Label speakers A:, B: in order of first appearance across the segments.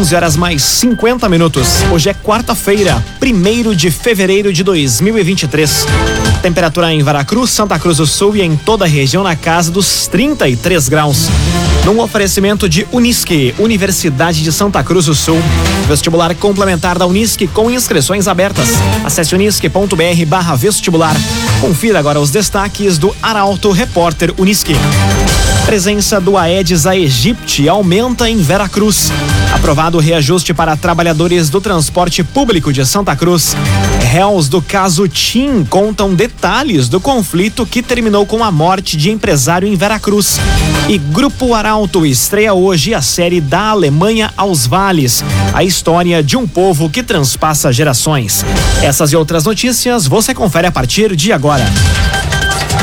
A: 11 horas mais 50 minutos. Hoje é quarta-feira, 1 de fevereiro de 2023. Temperatura em Veracruz, Santa Cruz do Sul e em toda a região na casa dos 33 graus. Num oferecimento de Unisque, Universidade de Santa Cruz do Sul. Vestibular complementar da Unisque com inscrições abertas. Acesse unisque.br barra vestibular. Confira agora os destaques do Arauto Repórter Unisque. Presença do Aedes aegypti aumenta em Veracruz. Aprovado o reajuste para trabalhadores do transporte público de Santa Cruz. Réus do caso TIM contam detalhes do conflito que terminou com a morte de empresário em Veracruz. E Grupo Arauto estreia hoje a série Da Alemanha aos Vales a história de um povo que transpassa gerações. Essas e outras notícias você confere a partir de agora.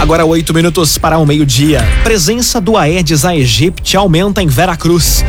A: Agora oito minutos para o meio-dia. Presença do Aedes aegypti aumenta em Veracruz.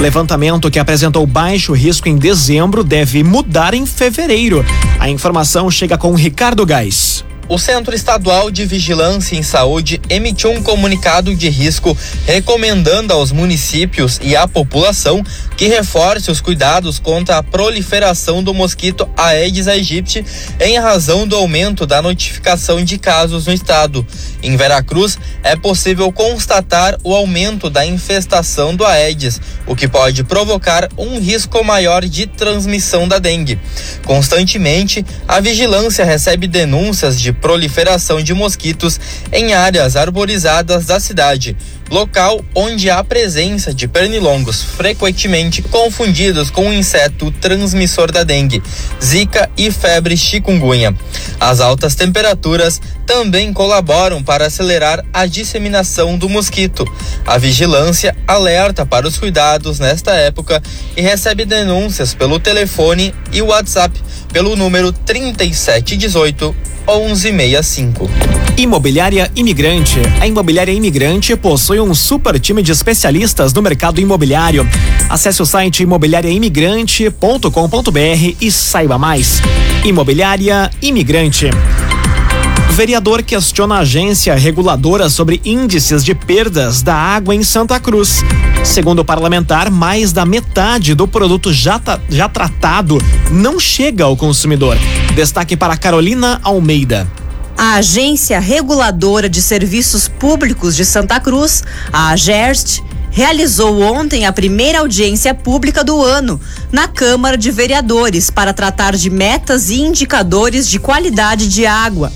A: Levantamento que apresentou baixo risco em dezembro deve mudar em fevereiro. A informação chega com Ricardo Gás.
B: O Centro Estadual de Vigilância em Saúde emitiu um comunicado de risco recomendando aos municípios e à população que reforce os cuidados contra a proliferação do mosquito Aedes aegypti em razão do aumento da notificação de casos no estado. Em Veracruz, é possível constatar o aumento da infestação do Aedes, o que pode provocar um risco maior de transmissão da dengue. Constantemente, a vigilância recebe denúncias de proliferação de mosquitos em áreas arborizadas da cidade, local onde há presença de pernilongos, frequentemente confundidos com o inseto transmissor da dengue, zika e febre chikungunya. As altas temperaturas também colaboram para acelerar a disseminação do mosquito. A vigilância alerta para os cuidados nesta época e recebe denúncias pelo telefone e WhatsApp pelo número 3718 1165.
A: Imobiliária Imigrante. A Imobiliária Imigrante possui um super time de especialistas no mercado imobiliário. Acesse o site imobiliariaimigrante.com.br e saiba mais. Imobiliária Imigrante. Vereador questiona a agência reguladora sobre índices de perdas da água em Santa Cruz. Segundo o parlamentar, mais da metade do produto já, já tratado não chega ao consumidor. Destaque para Carolina Almeida.
C: A Agência Reguladora de Serviços Públicos de Santa Cruz, a AGERST, realizou ontem a primeira audiência pública do ano na Câmara de Vereadores para tratar de metas e indicadores de qualidade de água.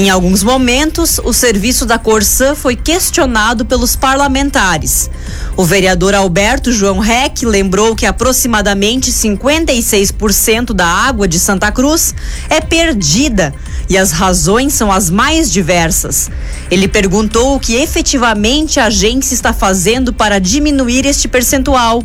C: Em alguns momentos, o serviço da Corsã foi questionado pelos parlamentares. O vereador Alberto João Reck lembrou que aproximadamente 56% da água de Santa Cruz é perdida e as razões são as mais diversas. Ele perguntou o que efetivamente a agência está fazendo para diminuir este percentual.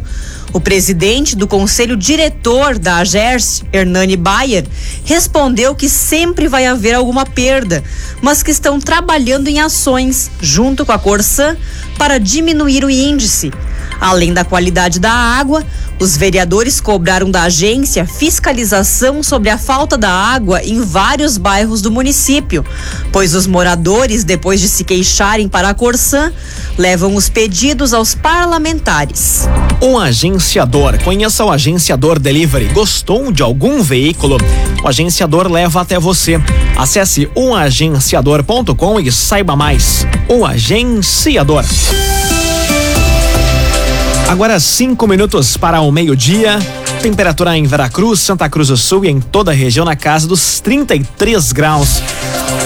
C: O presidente do conselho diretor da AGERS, Hernani Bayer, respondeu que sempre vai haver alguma perda, mas que estão trabalhando em ações, junto com a Corsã, para diminuir o índice. Além da qualidade da água, os vereadores cobraram da agência fiscalização sobre a falta da água em vários bairros do município, pois os moradores, depois de se queixarem para a Corsã, levam os pedidos aos parlamentares.
A: Um agenciador. Conheça o Agenciador Delivery. Gostou de algum veículo? O agenciador leva até você. Acesse umagenciador.com e saiba mais. O Agenciador. Agora cinco minutos para o meio-dia. Temperatura em Veracruz, Santa Cruz do Sul e em toda a região na casa dos 33 graus.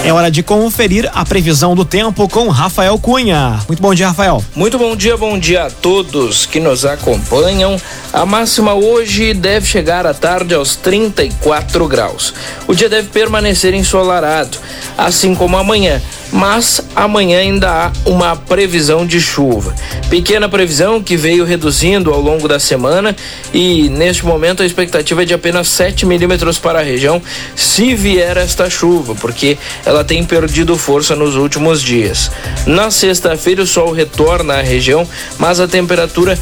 A: É hora de conferir a previsão do tempo com Rafael Cunha. Muito bom dia, Rafael.
D: Muito bom dia, bom dia a todos que nos acompanham. A máxima hoje deve chegar à tarde aos 34 graus. O dia deve permanecer ensolarado, assim como amanhã mas amanhã ainda há uma previsão de chuva. Pequena previsão que veio reduzindo ao longo da semana e neste momento a expectativa é de apenas 7 milímetros para a região se vier esta chuva, porque ela tem perdido força nos últimos dias. Na sexta-feira o sol retorna à região, mas a temperatura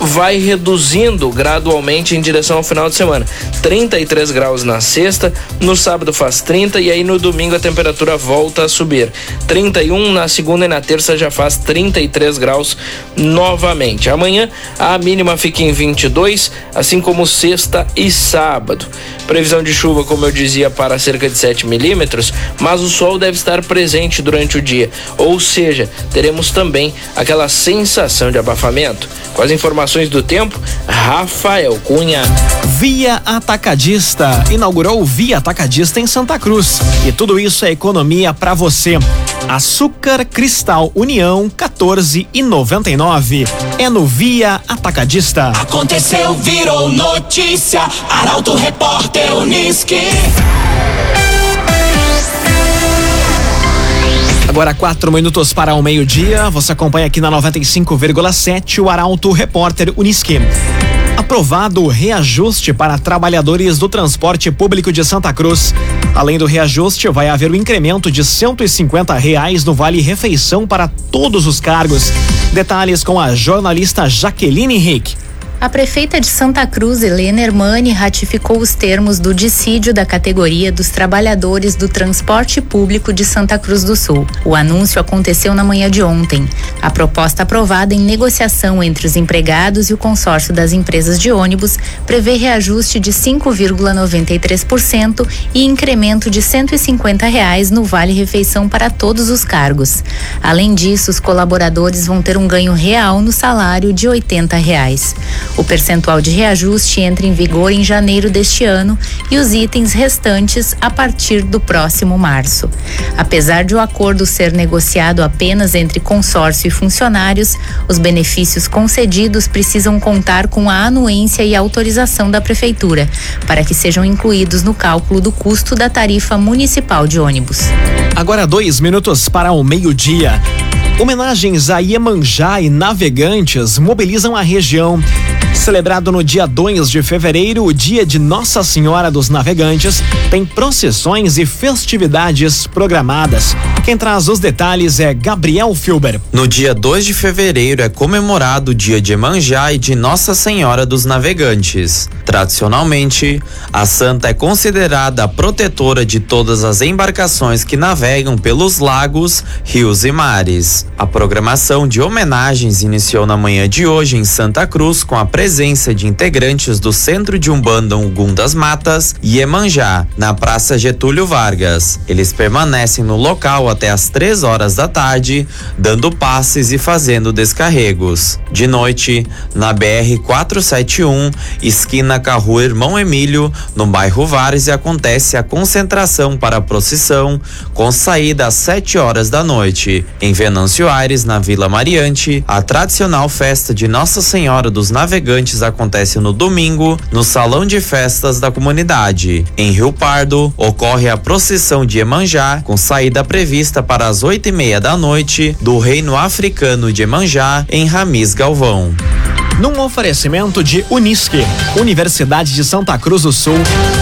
D: vai reduzindo gradualmente em direção ao final de semana. 33 graus na sexta, no sábado faz 30 e aí no domingo a temperatura volta a subir. 31 na segunda e na terça já faz 33 graus novamente. Amanhã a mínima fica em 22, assim como sexta e sábado. Previsão de chuva, como eu dizia, para cerca de 7 milímetros, mas o sol deve estar presente durante o dia, ou seja, teremos também aquela sensação de abafamento. Com as informações do tempo, Rafael Cunha.
A: Via Atacadista inaugurou Via Atacadista em Santa Cruz. E tudo isso é economia para você. Açúcar Cristal União 14 e 99. É no Via Atacadista.
E: Aconteceu, virou notícia. Arauto Repórter Uniski.
A: Agora quatro minutos para o meio-dia. Você acompanha aqui na 95,7 o Arauto Repórter Uniski. Aprovado o reajuste para trabalhadores do transporte público de Santa Cruz. Além do reajuste, vai haver o um incremento de 150 reais no Vale Refeição para todos os cargos. Detalhes com a jornalista Jaqueline Henrique.
F: A prefeita de Santa Cruz, Helena Hermani, ratificou os termos do dissídio da categoria dos trabalhadores do transporte público de Santa Cruz do Sul. O anúncio aconteceu na manhã de ontem. A proposta aprovada em negociação entre os empregados e o consórcio das empresas de ônibus prevê reajuste de 5,93% e incremento de 150 reais no Vale Refeição para todos os cargos. Além disso, os colaboradores vão ter um ganho real no salário de 80 reais. O percentual de reajuste entra em vigor em janeiro deste ano e os itens restantes a partir do próximo março. Apesar de o acordo ser negociado apenas entre consórcio e funcionários, os benefícios concedidos precisam contar com a anuência e autorização da Prefeitura, para que sejam incluídos no cálculo do custo da tarifa municipal de ônibus.
A: Agora dois minutos para o meio-dia. Homenagens a Iemanjá e navegantes mobilizam a região. Celebrado no dia 2 de fevereiro, o dia de Nossa Senhora dos Navegantes, tem procissões e festividades programadas. Quem traz os detalhes é Gabriel Filber.
G: No dia 2 de fevereiro é comemorado o dia de Emanjá e de Nossa Senhora dos Navegantes. Tradicionalmente, a santa é considerada a protetora de todas as embarcações que navegam pelos lagos, rios e mares. A programação de homenagens iniciou na manhã de hoje em Santa Cruz com a presença de integrantes do Centro de Umbanda Ugum das Matas e Emanjá, na Praça Getúlio Vargas. Eles permanecem no local até às três horas da tarde, dando passes e fazendo descarregos. De noite, na BR 471, esquina Carro Irmão Emílio, no bairro Várzea, acontece a concentração para a procissão, com saída às 7 horas da noite. Em Venâncio Aires, na Vila Mariante, a tradicional festa de Nossa Senhora dos Navegantes acontece no domingo, no salão de festas da comunidade. Em Rio Pardo, ocorre a procissão de Emanjá, com saída prevista para as oito e meia da noite do Reino Africano de Emanjá, em Ramis Galvão.
A: Num oferecimento de Unisque, Universidade de Santa Cruz do Sul,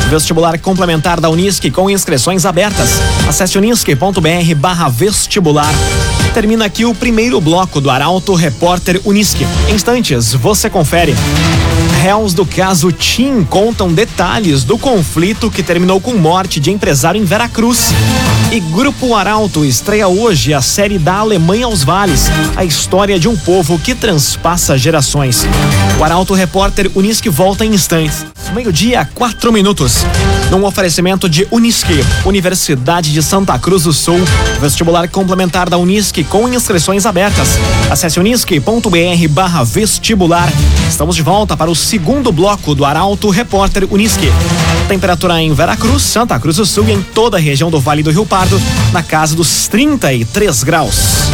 A: vestibular complementar da Unisque com inscrições abertas. Acesse unisque.br barra vestibular. Termina aqui o primeiro bloco do Arauto Repórter Unisque. Instantes, você confere. Réus do caso Tim contam detalhes do conflito que terminou com morte de empresário em Veracruz. E Grupo Arauto estreia hoje a série da Alemanha aos Vales, a história de um povo que transpassa gerações. O Arauto Repórter Unisque volta em instantes. Meio-dia, quatro minutos. Num oferecimento de Unisque, Universidade de Santa Cruz do Sul, vestibular complementar da Unisque com inscrições abertas. Acesse unisque.br barra vestibular. Estamos de volta para o segundo bloco do Arauto Repórter Unisque. Temperatura em Veracruz, Santa Cruz do Sul e em toda a região do Vale do Rio Pardo, na casa dos 33 graus.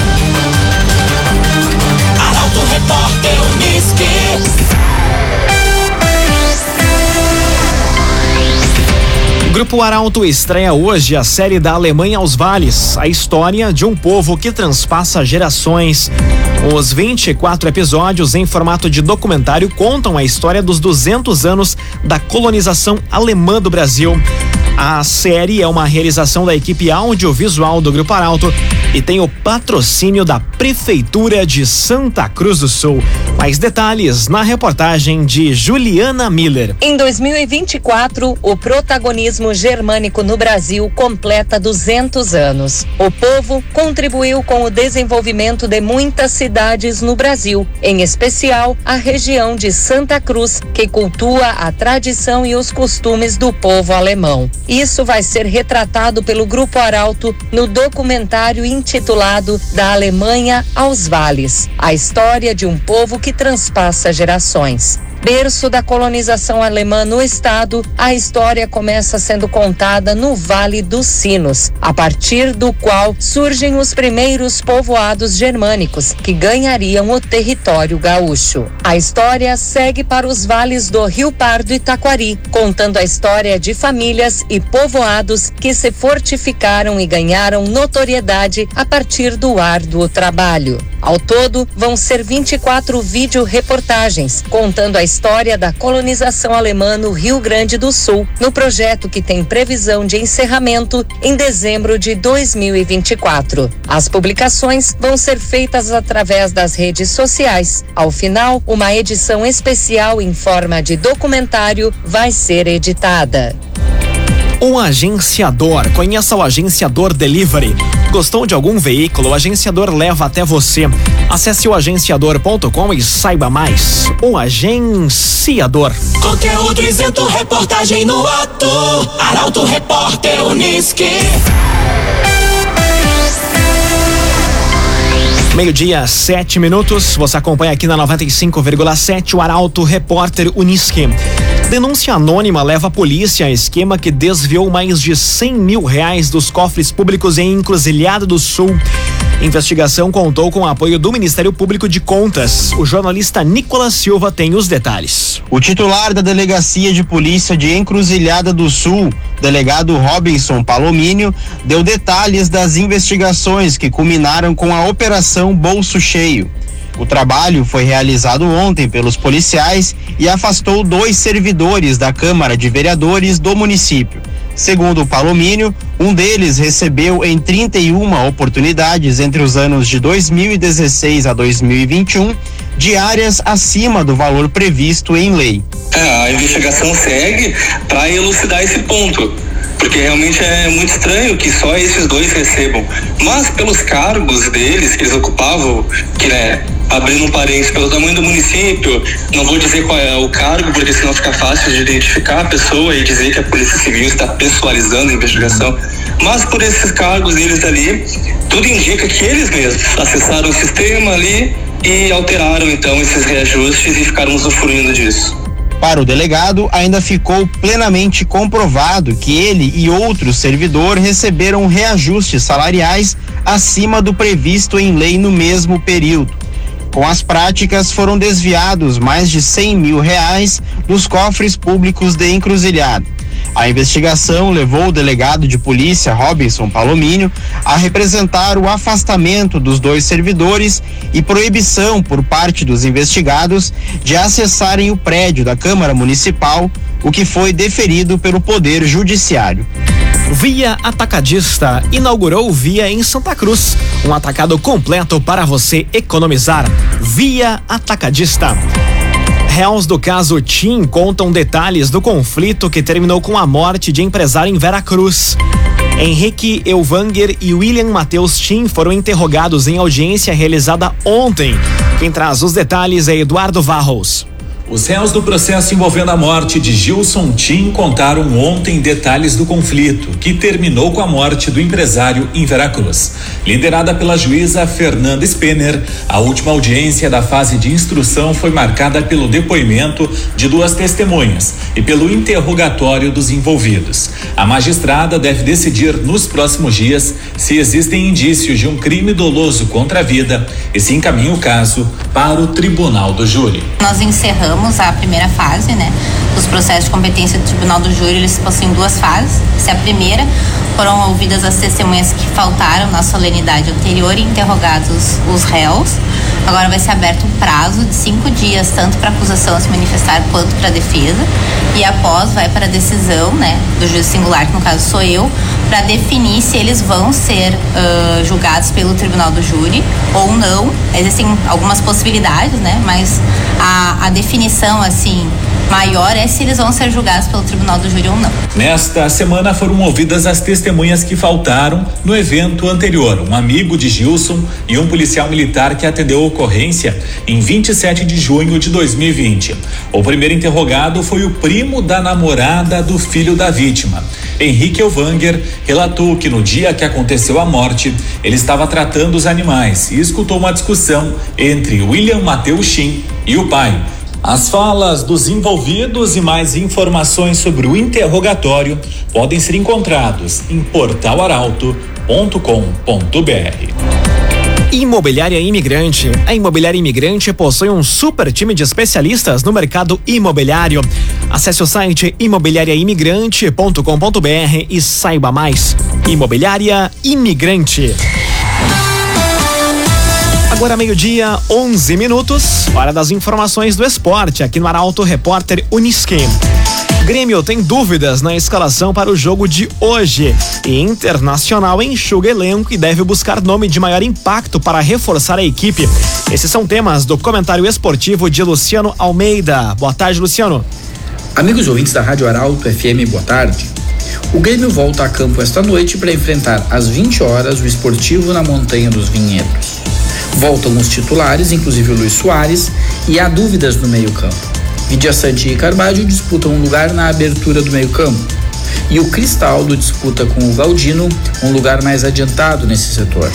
A: Grupo Arauto estreia hoje a série da Alemanha aos Vales, a história de um povo que transpassa gerações. Os 24 episódios em formato de documentário contam a história dos 200 anos da colonização alemã do Brasil. A série é uma realização da equipe audiovisual do Grupo Arauto e tem o patrocínio da Prefeitura de Santa Cruz do Sul. Mais detalhes na reportagem de Juliana Miller.
H: Em 2024, o protagonismo germânico no Brasil completa 200 anos. O povo contribuiu com o desenvolvimento de muitas cidades no Brasil, em especial a região de Santa Cruz, que cultua a tradição e os costumes do povo alemão. Isso vai ser retratado pelo Grupo Arauto no documentário intitulado Da Alemanha aos Vales a história de um povo que transpassa gerações berço da colonização alemã no estado, a história começa sendo contada no Vale dos Sinos, a partir do qual surgem os primeiros povoados germânicos que ganhariam o território gaúcho. A história segue para os vales do Rio Pardo e Taquari, contando a história de famílias e povoados que se fortificaram e ganharam notoriedade a partir do árduo trabalho. Ao todo, vão ser 24 vídeo-reportagens contando a história da colonização alemã no Rio Grande do Sul, no projeto que tem previsão de encerramento em dezembro de 2024. As publicações vão ser feitas através das redes sociais. Ao final, uma edição especial em forma de documentário vai ser editada.
A: O agenciador. Conheça o agenciador Delivery. Gostou de algum veículo? O agenciador leva até você. Acesse o agenciador.com e saiba mais. O agenciador.
E: Conteúdo isento, reportagem no ato. Arauto Repórter Uniski.
A: Meio-dia, sete minutos. Você acompanha aqui na 95,7 o Arauto Repórter Uniski. Denúncia anônima leva a polícia a esquema que desviou mais de 100 mil reais dos cofres públicos em Encruzilhada do Sul. Investigação contou com o apoio do Ministério Público de Contas. O jornalista Nicolas Silva tem os detalhes.
I: O titular da Delegacia de Polícia de Encruzilhada do Sul, delegado Robinson Palomínio, deu detalhes das investigações que culminaram com a Operação Bolso Cheio. O trabalho foi realizado ontem pelos policiais e afastou dois servidores da Câmara de Vereadores do município. Segundo o Palomínio, um deles recebeu em 31 oportunidades entre os anos de 2016 a 2021 diárias acima do valor previsto em lei.
J: É, a investigação segue para elucidar esse ponto porque realmente é muito estranho que só esses dois recebam. Mas pelos cargos deles que eles ocupavam, que né, abrindo um parênteses, pelo tamanho do município, não vou dizer qual é o cargo, porque senão fica fácil de identificar a pessoa e dizer que a Polícia Civil está pessoalizando a investigação. Mas por esses cargos deles ali, tudo indica que eles mesmos acessaram o sistema ali e alteraram então esses reajustes e ficaram usufruindo disso.
I: Para o delegado, ainda ficou plenamente comprovado que ele e outros servidor receberam reajustes salariais acima do previsto em lei no mesmo período. Com as práticas, foram desviados mais de 100 mil reais dos cofres públicos de encruzilhada. A investigação levou o delegado de polícia Robinson Palomínio a representar o afastamento dos dois servidores e proibição por parte dos investigados de acessarem o prédio da Câmara Municipal, o que foi deferido pelo Poder Judiciário.
A: Via Atacadista inaugurou Via em Santa Cruz, um atacado completo para você economizar. Via Atacadista. Réus do caso Tim contam detalhes do conflito que terminou com a morte de empresário em Veracruz. Henrique Elvanger e William Matheus Tim foram interrogados em audiência realizada ontem. Quem traz os detalhes é Eduardo Varros.
K: Os réus do processo envolvendo a morte de Gilson Tim contaram ontem detalhes do conflito, que terminou com a morte do empresário em Veracruz. Liderada pela juíza Fernanda Spener, a última audiência da fase de instrução foi marcada pelo depoimento de duas testemunhas e pelo interrogatório dos envolvidos. A magistrada deve decidir nos próximos dias se existem indícios de um crime doloso contra a vida e se encaminha o caso para o tribunal do júri.
L: Nós encerramos encerramos a primeira fase, né? Os processos de competência do Tribunal do Júri, eles possuem duas fases. Essa é a primeira, foram ouvidas as testemunhas que faltaram na solenidade anterior e interrogados os réus. Agora vai ser aberto um prazo de cinco dias, tanto para a acusação se manifestar quanto para a defesa. E após vai para a decisão, né, do juiz singular, que no caso sou eu, para definir se eles vão ser uh, julgados pelo tribunal do júri ou não. Existem algumas possibilidades, né, mas a, a definição, assim, maior é se eles vão ser julgados pelo tribunal do júri ou não.
K: Nesta semana foram ouvidas as testemunhas que faltaram no evento anterior. Um amigo de Gilson e um policial militar que atendeu a ocorrência em 27 de junho de 2020. O primeiro interrogado foi o primo da namorada do filho da vítima. Henrique Elvanger relatou que no dia que aconteceu a morte, ele estava tratando os animais e escutou uma discussão entre William Mateus Shin e o pai, as falas dos envolvidos e mais informações sobre o interrogatório podem ser encontrados em portalaralto.com.br.
A: Imobiliária Imigrante. A Imobiliária Imigrante possui um super time de especialistas no mercado imobiliário. Acesse o site imobiliariaimigrante.com.br e saiba mais. Imobiliária Imigrante. Agora meio-dia, 11 minutos, hora das informações do esporte aqui no Arauto Repórter Unisque. Grêmio tem dúvidas na escalação para o jogo de hoje. E Internacional enxuga elenco e deve buscar nome de maior impacto para reforçar a equipe. Esses são temas do comentário esportivo de Luciano Almeida. Boa tarde, Luciano.
M: Amigos ouvintes da Rádio Arauto FM, boa tarde. O Grêmio volta a campo esta noite para enfrentar às 20 horas o Esportivo na Montanha dos Vinhedos. Voltam os titulares, inclusive o Luiz Soares, e há dúvidas no meio-campo. Vidia Sante e Carvalho disputam um lugar na abertura do meio-campo. E o Cristaldo disputa com o Galdino um lugar mais adiantado nesse setor.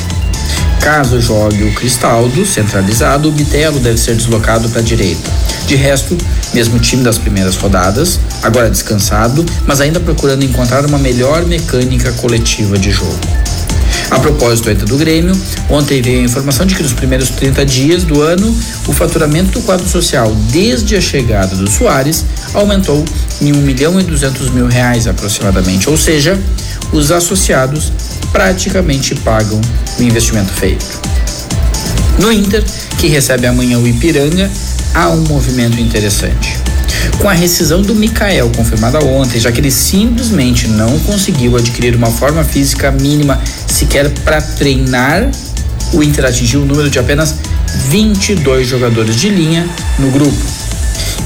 M: Caso jogue o Cristaldo centralizado, o Bitelo deve ser deslocado para a direita. De resto, mesmo time das primeiras rodadas, agora descansado, mas ainda procurando encontrar uma melhor mecânica coletiva de jogo. A propósito ainda do Grêmio, ontem veio a informação de que nos primeiros 30 dias do ano, o faturamento do quadro social desde a chegada do Soares aumentou em 1 milhão e 200 mil reais aproximadamente, ou seja, os associados praticamente pagam o investimento feito. No Inter, que recebe amanhã o Ipiranga, há um movimento interessante. Com a rescisão do Mikael confirmada ontem, já que ele simplesmente não conseguiu adquirir uma forma física mínima sequer para treinar, o Inter atingiu o número de apenas 22 jogadores de linha no grupo.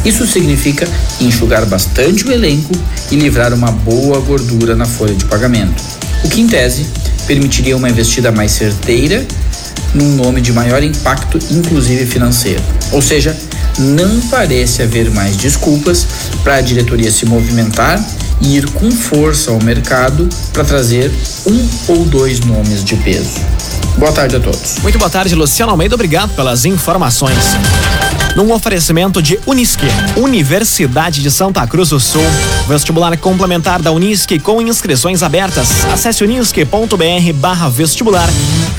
M: Isso significa enxugar bastante o elenco e livrar uma boa gordura na folha de pagamento, o que, em tese, permitiria uma investida mais certeira num nome de maior impacto, inclusive financeiro. Ou seja, não parece haver mais desculpas para a diretoria se movimentar e ir com força ao mercado para trazer um ou dois nomes de peso. Boa tarde a todos.
A: Muito boa tarde, Luciano Almeida. Obrigado pelas informações. Num oferecimento de Unisque, Universidade de Santa Cruz do Sul. Vestibular complementar da Unisque com inscrições abertas. Acesse unisque.br barra vestibular.